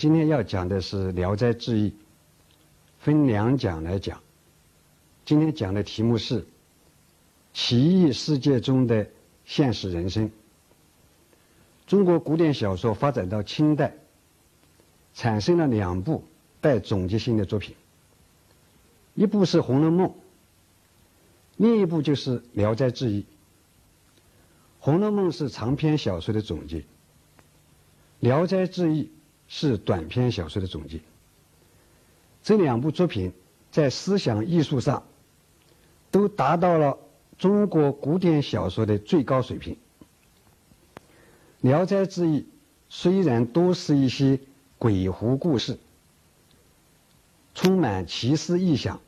今天要讲的是《聊斋志异》，分两讲来讲。今天讲的题目是奇异世界中的现实人生。中国古典小说发展到清代，产生了两部带总结性的作品，一部是《红楼梦》，另一部就是《聊斋志异》。《红楼梦》是长篇小说的总结。《聊斋志异》是短篇小说的总结。这两部作品在思想艺术上都达到了中国古典小说的最高水平。《聊斋志异》虽然多是一些鬼狐故事，充满奇思异想，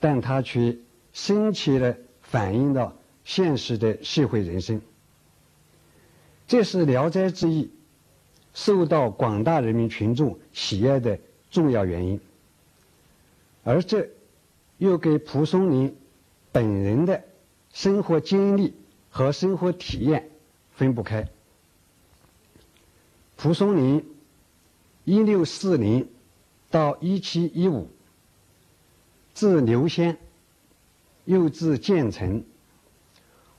但它却深切地反映了现实的社会人生。这是《聊斋志异》受到广大人民群众喜爱的重要原因，而这又给蒲松龄本人的生活经历和生活体验分不开。蒲松龄一六四零到一七一五，字刘仙，又字建成，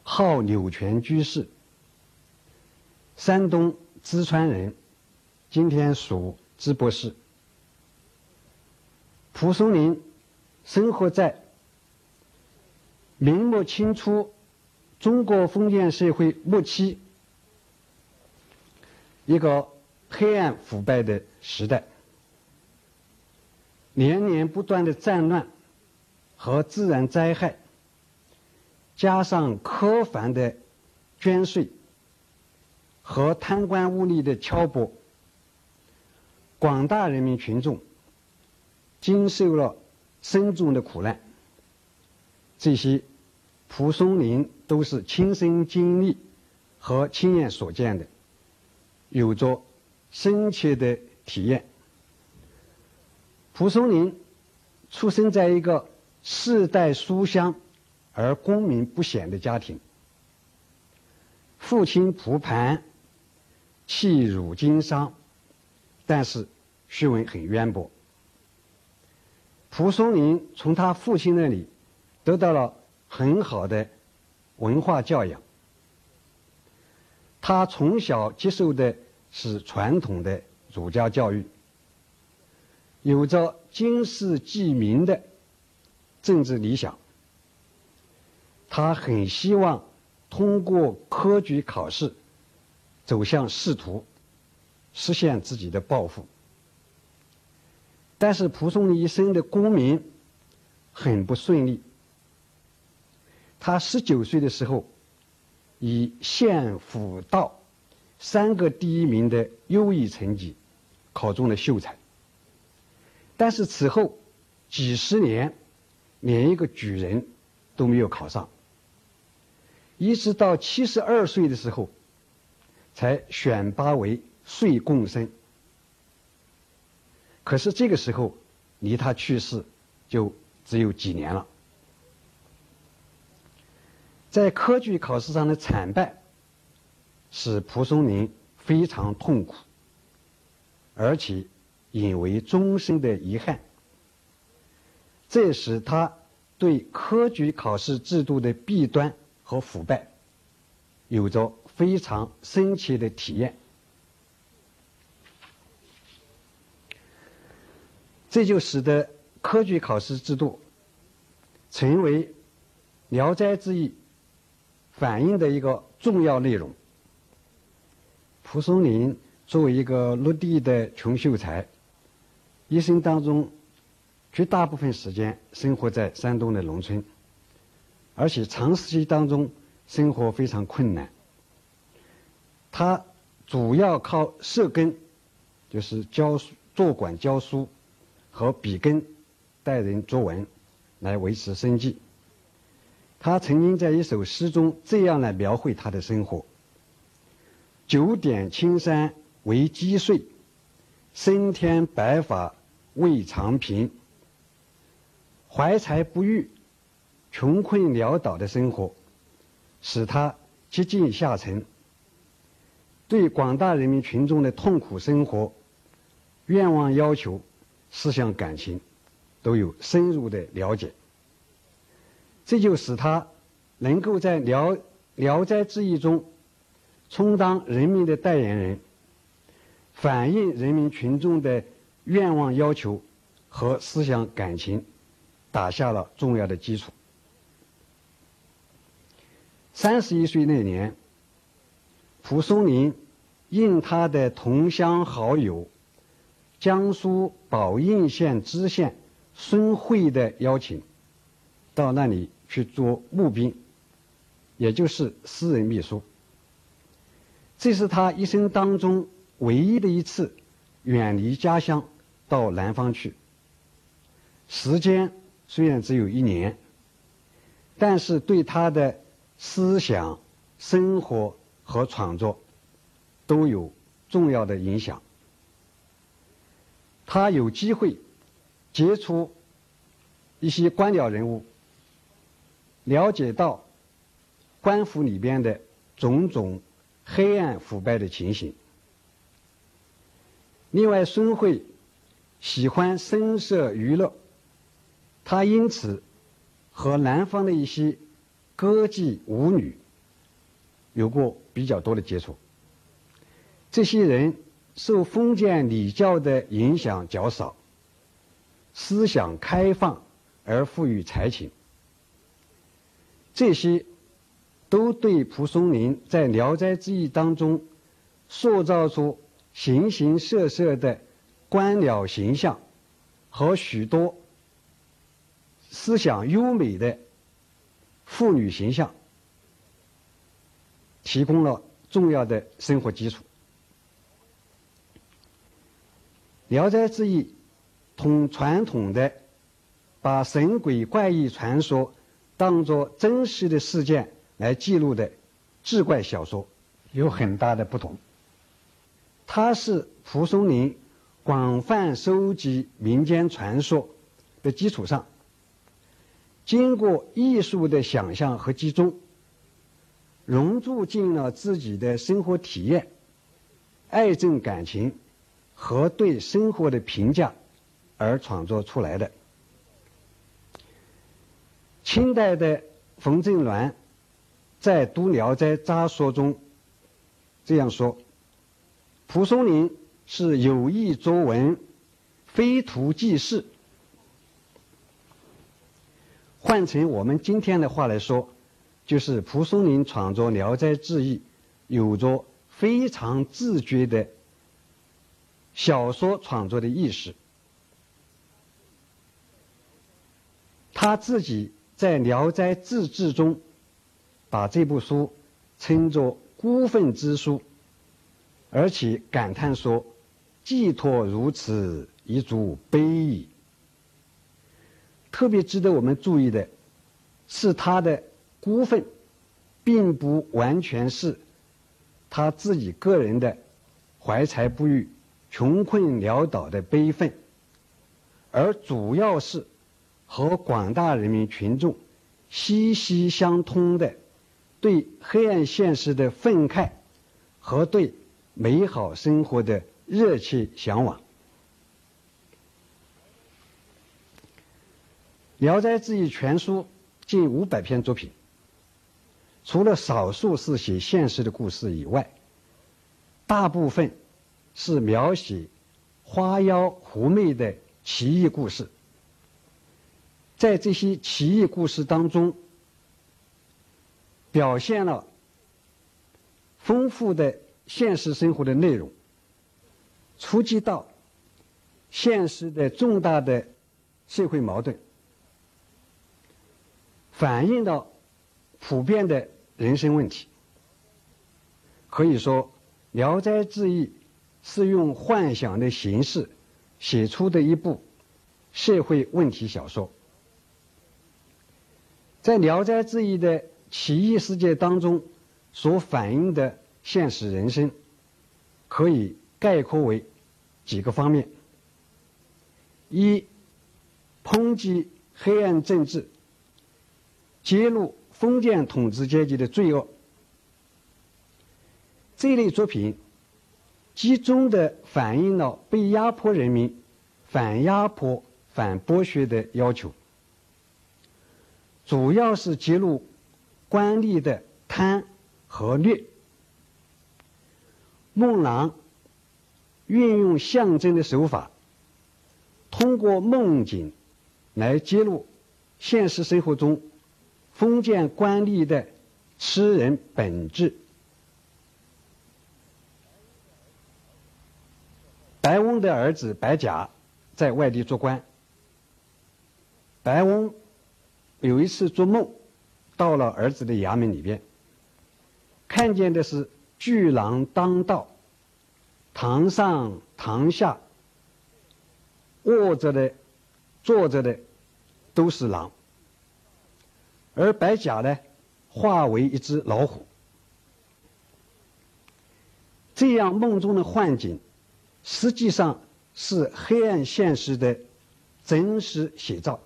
号柳泉居士。山东淄川人，今天属淄博市。蒲松龄生活在明末清初中国封建社会末期一个黑暗腐败的时代，连年不断的战乱和自然灾害，加上苛繁的捐税。和贪官污吏的挑拨，广大人民群众经受了深重的苦难。这些蒲松龄都是亲身经历和亲眼所见的，有着深切的体验。蒲松龄出生在一个世代书香而功名不显的家庭，父亲蒲盘。弃儒经商，但是学问很渊博。蒲松龄从他父亲那里得到了很好的文化教养。他从小接受的是传统的儒家教育，有着经世济民的政治理想。他很希望通过科举考试。走向仕途，实现自己的抱负。但是蒲松龄一生的功名很不顺利。他十九岁的时候，以县府道三个第一名的优异成绩，考中了秀才。但是此后几十年，连一个举人都没有考上。一直到七十二岁的时候。才选拔为岁贡生，可是这个时候离他去世就只有几年了。在科举考试上的惨败，使蒲松龄非常痛苦，而且引为终身的遗憾。这使他对科举考试制度的弊端和腐败有着。非常深切的体验，这就使得科举考试制度成为《聊斋志异》反映的一个重要内容。蒲松龄作为一个落地的穷秀才，一生当中绝大部分时间生活在山东的农村，而且长时期当中生活非常困难。他主要靠社根，就是教书、做馆教书和笔耕带人作文来维持生计。他曾经在一首诗中这样来描绘他的生活：“九点青山为积岁，升天白发未尝贫。怀才不遇、穷困潦倒的生活，使他接近下沉。”对广大人民群众的痛苦生活、愿望要求、思想感情，都有深入的了解。这就使他能够在《聊聊斋志异》中充当人民的代言人，反映人民群众的愿望要求和思想感情，打下了重要的基础。三十一岁那年，蒲松龄应他的同乡好友、江苏宝应县知县孙慧的邀请，到那里去做募兵，也就是私人秘书。这是他一生当中唯一的一次远离家乡到南方去。时间虽然只有一年，但是对他的。思想、生活和创作都有重要的影响。他有机会接触一些官僚人物，了解到官府里边的种种黑暗腐败的情形。另外，孙慧喜欢声色娱乐，他因此和南方的一些。歌妓舞女有过比较多的接触，这些人受封建礼教的影响较少，思想开放而富于才情，这些都对蒲松龄在《聊斋志异》当中塑造出形形色色的官僚形象和许多思想优美的。妇女形象提供了重要的生活基础。《聊斋志异》同传统的把神鬼怪异传说当作真实的事件来记录的志怪小说有很大的不同。它是蒲松龄广泛收集民间传说的基础上。经过艺术的想象和集中，融入进了自己的生活体验、爱憎感情和对生活的评价而创作出来的。清代的冯正鸾在《读聊斋杂说》中这样说：“蒲松龄是有意作文，非图记事。”换成我们今天的话来说，就是蒲松龄创作《聊斋志异》，有着非常自觉的小说创作的意识。他自己在《聊斋志志》中，把这部书称作孤愤之书，而且感叹说：“寄托如此，一足悲矣。”特别值得我们注意的是，他的孤愤，并不完全是他自己个人的怀才不遇、穷困潦倒的悲愤，而主要是和广大人民群众息息相通的对黑暗现实的愤慨和对美好生活的热切向往。《聊斋志异》全书近五百篇作品，除了少数是写现实的故事以外，大部分是描写花妖狐媚的奇异故事。在这些奇异故事当中，表现了丰富的现实生活的内容，触及到现实的重大的社会矛盾。反映到普遍的人生问题，可以说《聊斋志异》是用幻想的形式写出的一部社会问题小说。在《聊斋志异》的奇异世界当中所反映的现实人生，可以概括为几个方面：一、抨击黑暗政治。揭露封建统治阶级的罪恶；这类作品集中的反映了被压迫人民反压迫、反剥削的要求，主要是揭露官吏的贪和劣。孟郎运用象征的手法，通过梦境来揭露现实生活中封建官吏的吃人本质。白翁的儿子白甲在外地做官。白翁有一次做梦，到了儿子的衙门里边，看见的是巨狼当道，堂上堂下卧着的、坐着的都是狼，而白甲呢，化为一只老虎。这样梦中的幻境。实际上是黑暗现实的真实写照。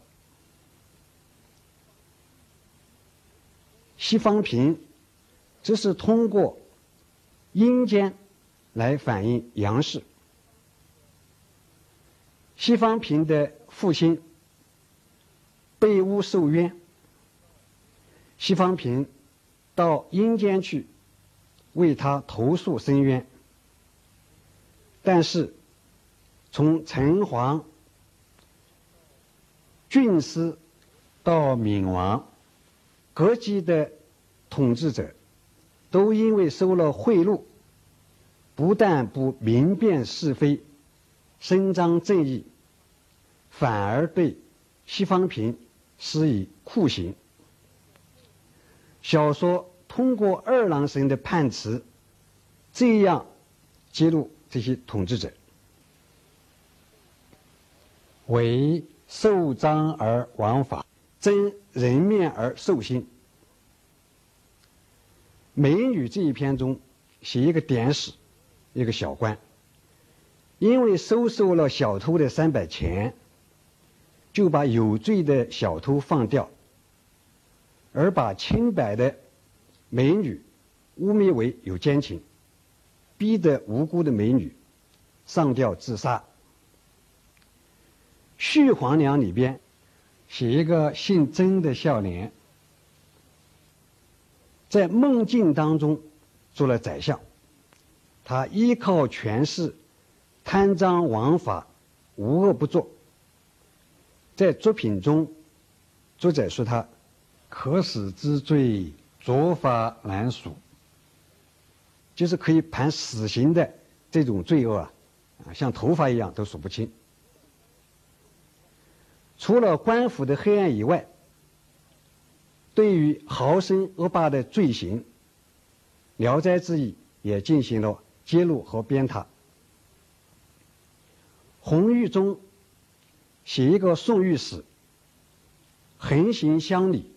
西方平则是通过阴间来反映阳世。西方平的父亲被诬受冤，西方平到阴间去为他投诉申冤。但是，从陈皇、郡司到闵王，各级的统治者，都因为收了贿赂，不但不明辨是非、伸张正义，反而对西方平施以酷刑。小说通过二郎神的判词，这样揭露。这些统治者为受章而枉法，争人面而受刑。美女这一篇中写一个典史，一个小官，因为收受了小偷的三百钱，就把有罪的小偷放掉，而把清白的美女污蔑为有奸情。逼得无辜的美女上吊自杀。续皇娘里边写一个姓曾的孝廉，在梦境当中做了宰相，他依靠权势贪赃枉法，无恶不作。在作品中，作者说他可死之罪，卓法难数。就是可以判死刑的这种罪恶啊，啊，像头发一样都数不清。除了官府的黑暗以外，对于豪绅恶霸的罪行，《聊斋志异》也进行了揭露和鞭挞。红玉中写一个宋御史，横行乡里，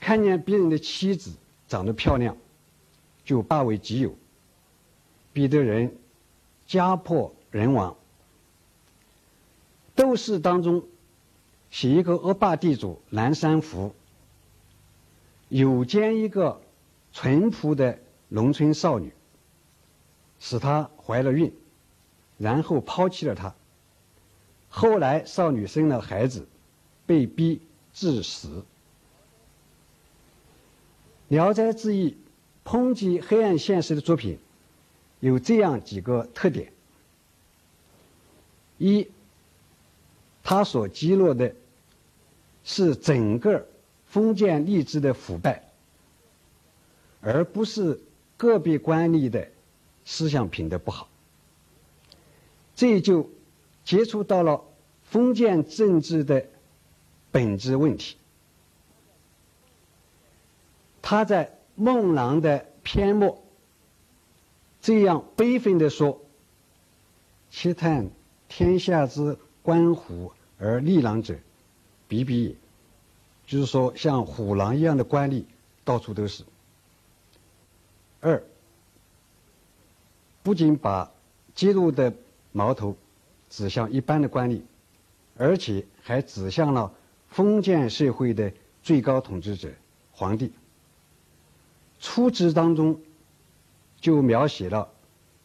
看见别人的妻子长得漂亮。就霸为己有，逼得人家破人亡。斗士当中，写一个恶霸地主南山福，有奸一个淳朴的农村少女，使她怀了孕，然后抛弃了她。后来少女生了孩子，被逼致死。《聊斋志异》。抨击黑暗现实的作品有这样几个特点：一，他所击落的是整个封建吏治的腐败，而不是个别官吏的思想品德不好。这就接触到了封建政治的本质问题。他在。孟郎的篇末这样悲愤地说：“其叹天下之官虎而利狼者，比比也。”就是说，像虎狼一样的官吏到处都是。二，不仅把揭露的矛头指向一般的官吏，而且还指向了封建社会的最高统治者——皇帝。出之当中，就描写了，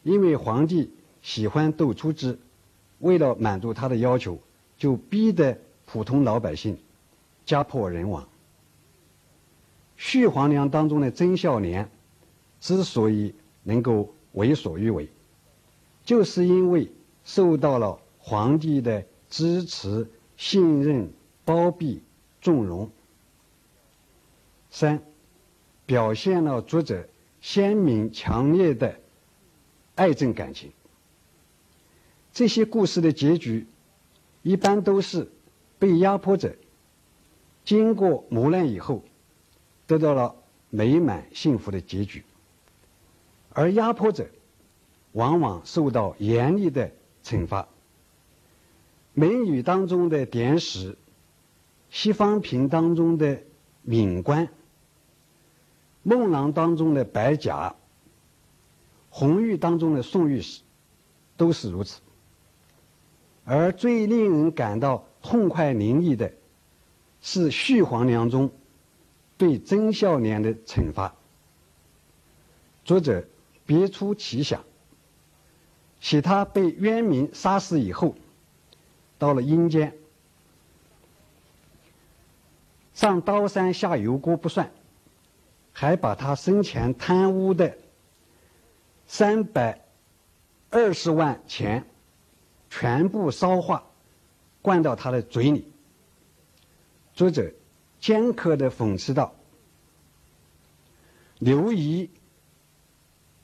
因为皇帝喜欢斗出之，为了满足他的要求，就逼得普通老百姓家破人亡。续皇娘当中的曾孝廉之所以能够为所欲为，就是因为受到了皇帝的支持、信任、包庇、纵容。三，表现了作者鲜明强烈的爱憎感情。这些故事的结局，一般都是被压迫者经过磨难以后，得到了美满幸福的结局，而压迫者往往受到严厉的惩罚。美女当中的典史，西方瓶当中的敏官。孟郎当中的白甲，红玉当中的宋御史，都是如此。而最令人感到痛快淋漓的，是续皇娘中对曾孝廉的惩罚。作者别出奇想，写他被渊明杀死以后，到了阴间，上刀山下油锅不算。还把他生前贪污的三百二十万钱全部烧化，灌到他的嘴里。作者尖刻的讽刺道：“刘姨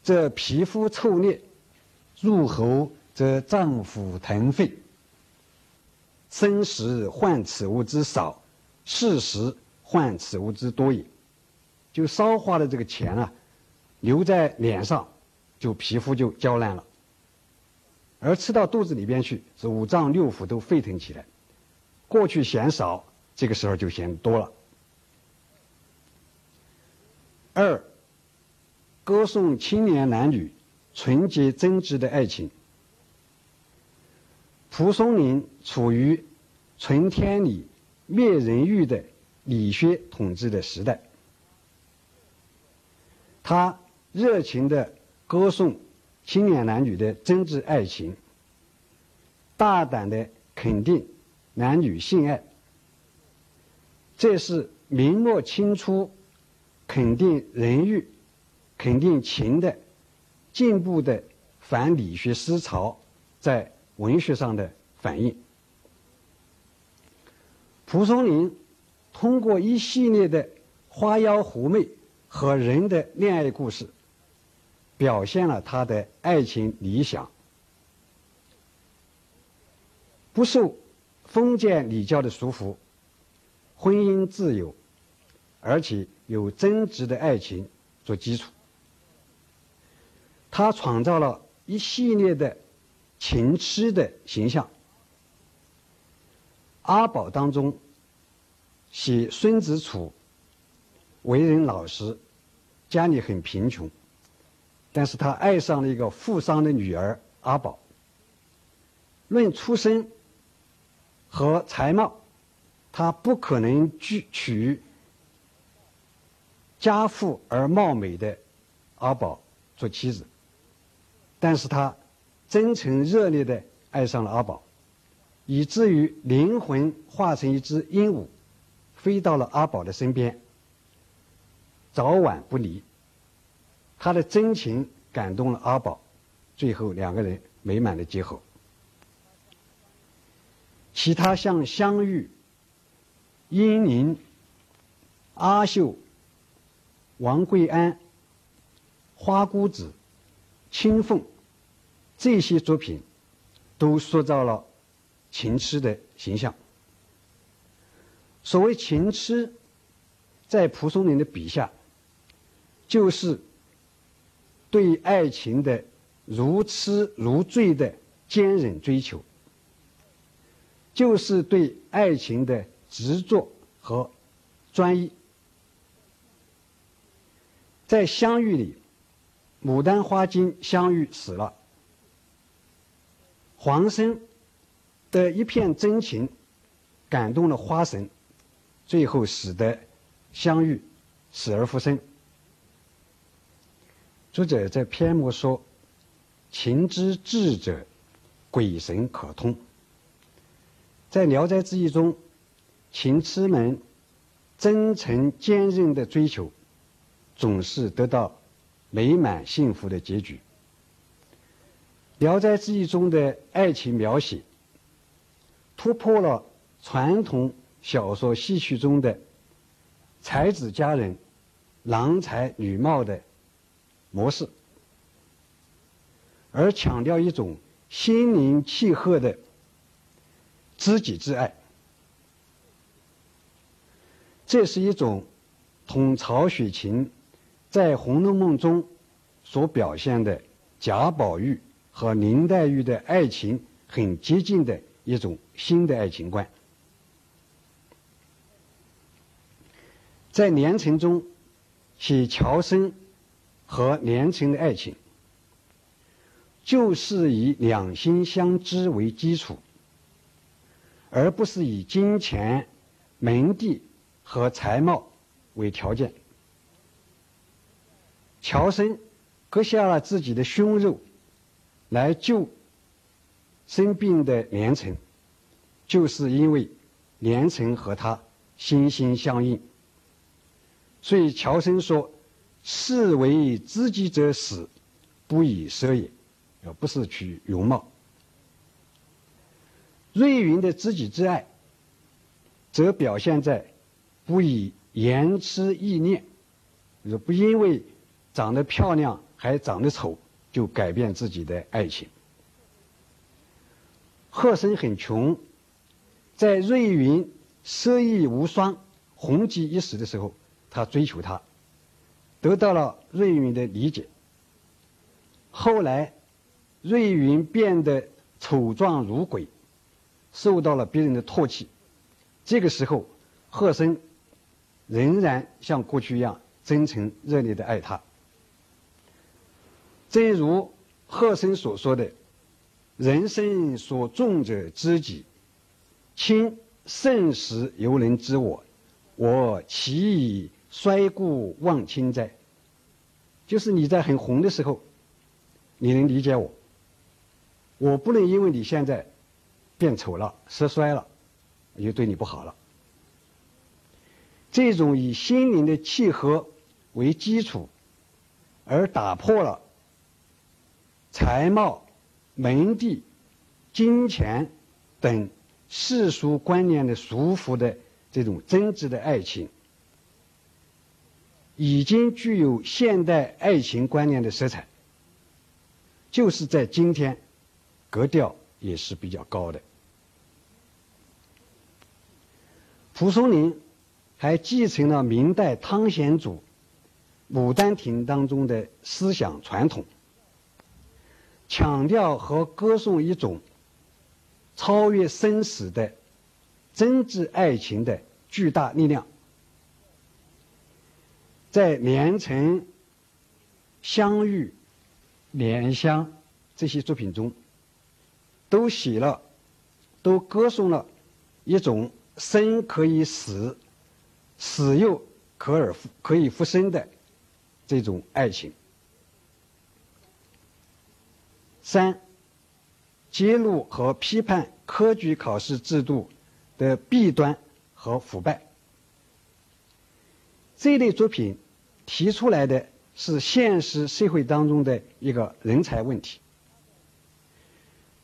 这皮肤臭裂，入喉则脏腑腾沸。生时患此物之少，事时患此物之多也。”就烧化的这个钱啊，留在脸上，就皮肤就焦烂了；而吃到肚子里边去，是五脏六腑都沸腾起来。过去嫌少，这个时候就嫌多了。二，歌颂青年男女纯洁真挚的爱情。蒲松龄处于存天理、灭人欲的理学统治的时代。他热情的歌颂青年男女的真挚爱情，大胆的肯定男女性爱，这是明末清初肯定人欲、肯定情的进步的反理学思潮在文学上的反映。蒲松龄通过一系列的花妖狐媚。和人的恋爱故事，表现了他的爱情理想，不受封建礼教的束缚，婚姻自由，而且有真挚的爱情做基础。他创造了一系列的情痴的形象。阿宝当中写孙子楚为人老实。家里很贫穷，但是他爱上了一个富商的女儿阿宝。论出身和才貌，他不可能娶娶家富而貌美的阿宝做妻子，但是他真诚热烈的爱上了阿宝，以至于灵魂化成一只鹦鹉，飞到了阿宝的身边。早晚不离，他的真情感动了阿宝，最后两个人美满的结合。其他像香玉、英宁、阿秀、王桂安、花姑子、青凤这些作品，都塑造了情痴的形象。所谓情痴，在蒲松龄的笔下。就是对爱情的如痴如醉的坚忍追求，就是对爱情的执着和专一。在相遇里，牡丹花经相遇死了，黄生的一片真情感动了花神，最后使得相遇死而复生。作者在篇末说：“情之至者，鬼神可通。”在《聊斋志异》中，情痴们真诚坚韧的追求，总是得到美满幸福的结局。《聊斋志异》中的爱情描写，突破了传统小说戏曲中的才子佳人、郎才女貌的模式，而强调一种心灵契合的。知己之爱，这是一种同曹雪芹在《红楼梦》中所表现的贾宝玉和林黛玉的爱情很接近的一种新的爱情观。在连城中写乔生和连城的爱情，就是以两心相知为基础。而不是以金钱、门第和才貌为条件。乔生割下了自己的胸肉来救生病的连城，就是因为连城和他心心相印。所以乔生说：“士为知己者死，不以色也。”而不是取容貌。瑞云的知己之爱，则表现在不以言痴意念，就是不因为长得漂亮还长得丑就改变自己的爱情。贺生很穷，在瑞云色艺无双、红极一时的时候，他追求她，得到了瑞云的理解。后来，瑞云变得丑状如鬼。受到了别人的唾弃，这个时候，贺生仍然像过去一样真诚热烈的爱他。正如贺生所说的：“人生所重者知己，亲甚时犹能知我，我岂以衰故忘亲哉？”就是你在很红的时候，你能理解我，我不能因为你现在。变丑了，色衰了，我就对你不好了。这种以心灵的契合为基础，而打破了才貌、门第、金钱等世俗观念的束缚的这种真挚的爱情，已经具有现代爱情观念的色彩。就是在今天，格调。也是比较高的。蒲松龄还继承了明代汤显祖《牡丹亭》当中的思想传统，强调和歌颂一种超越生死的真挚爱情的巨大力量。在连城、相遇、莲香这些作品中。都写了，都歌颂了一种生可以死，死又可而复可以复生的这种爱情。三，揭露和批判科举考试制度的弊端和腐败。这类作品提出来的是现实社会当中的一个人才问题。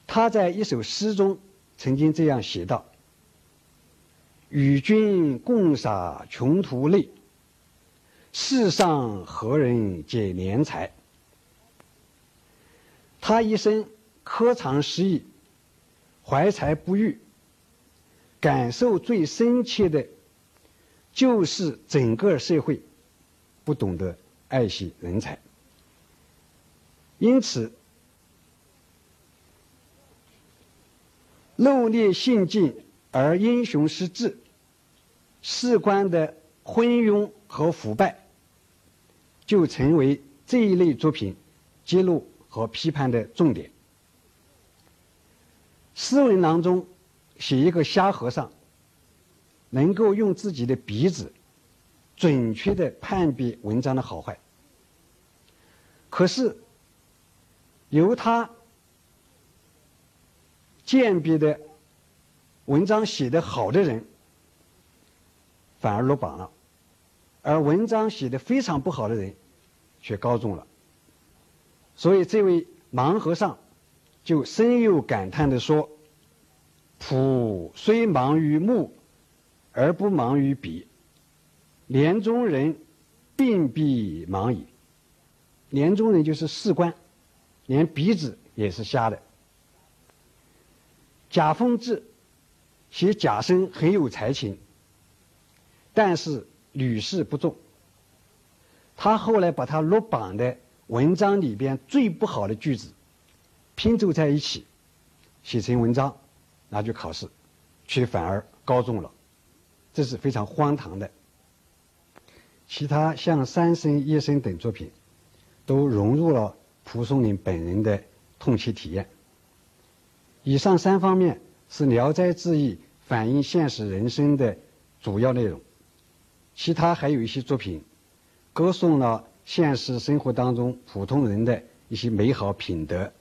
他在一首诗中曾经这样写道：“与君共洒穷途泪，世上何人解怜才？”他一生科长失意，怀才不遇，感受最深切的，就是整个社会不懂得爱惜人才，因此。怒烈性尽而英雄失志，事关的昏庸和腐败，就成为这一类作品揭露和批判的重点。诗文当中写一个瞎和尚，能够用自己的鼻子准确的判别文章的好坏，可是由他鉴别的文章写得好的人，反而落榜了，而文章写得非常不好的人，却高中了。所以这位盲和尚就深有感叹地说：“朴虽盲于目，而不盲于笔。连中人并必盲矣。连中人就是士官，连鼻子也是瞎的。”贾丰志写贾生很有才情，但是屡试不中。他后来把他落榜的。文章里边最不好的句子拼凑在一起，写成文章，拿去考试，却反而高中了，这是非常荒唐的。其他像《三生》《一生》等作品，都融入了蒲松龄本人的痛切体验。以上三方面是《聊斋志异》反映现实人生的主要内容，其他还有一些作品，歌颂了。现实生活当中普通人的一些美好品德，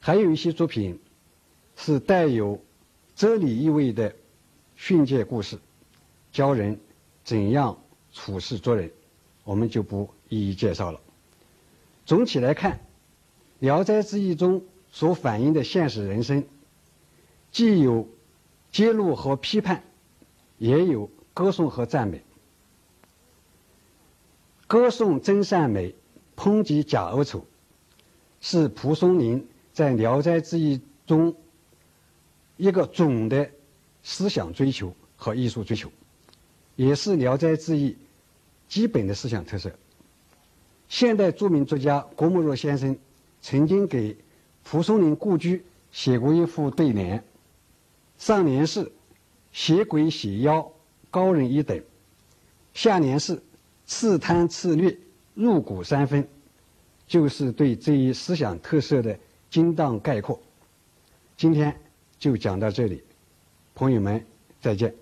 还有一些作品是带有哲理意味的训诫故事，教人怎样处事做人，我们就不一一介绍了。总体来看，《聊斋志异》中所反映的现实人生，既有揭露和批判，也有歌颂和赞美。歌颂真善美，抨击假恶丑，是蒲松龄在《聊斋志异》中一个总的思想追求和艺术追求，也是《聊斋志异》基本的思想特色。现代著名作家郭沫若先生曾经给蒲松龄故居写过一副对联，上联是“写鬼写妖，高人一等”，下联是。刺贪刺劣，入骨三分，就是对这一思想特色的精当概括。今天就讲到这里，朋友们再见。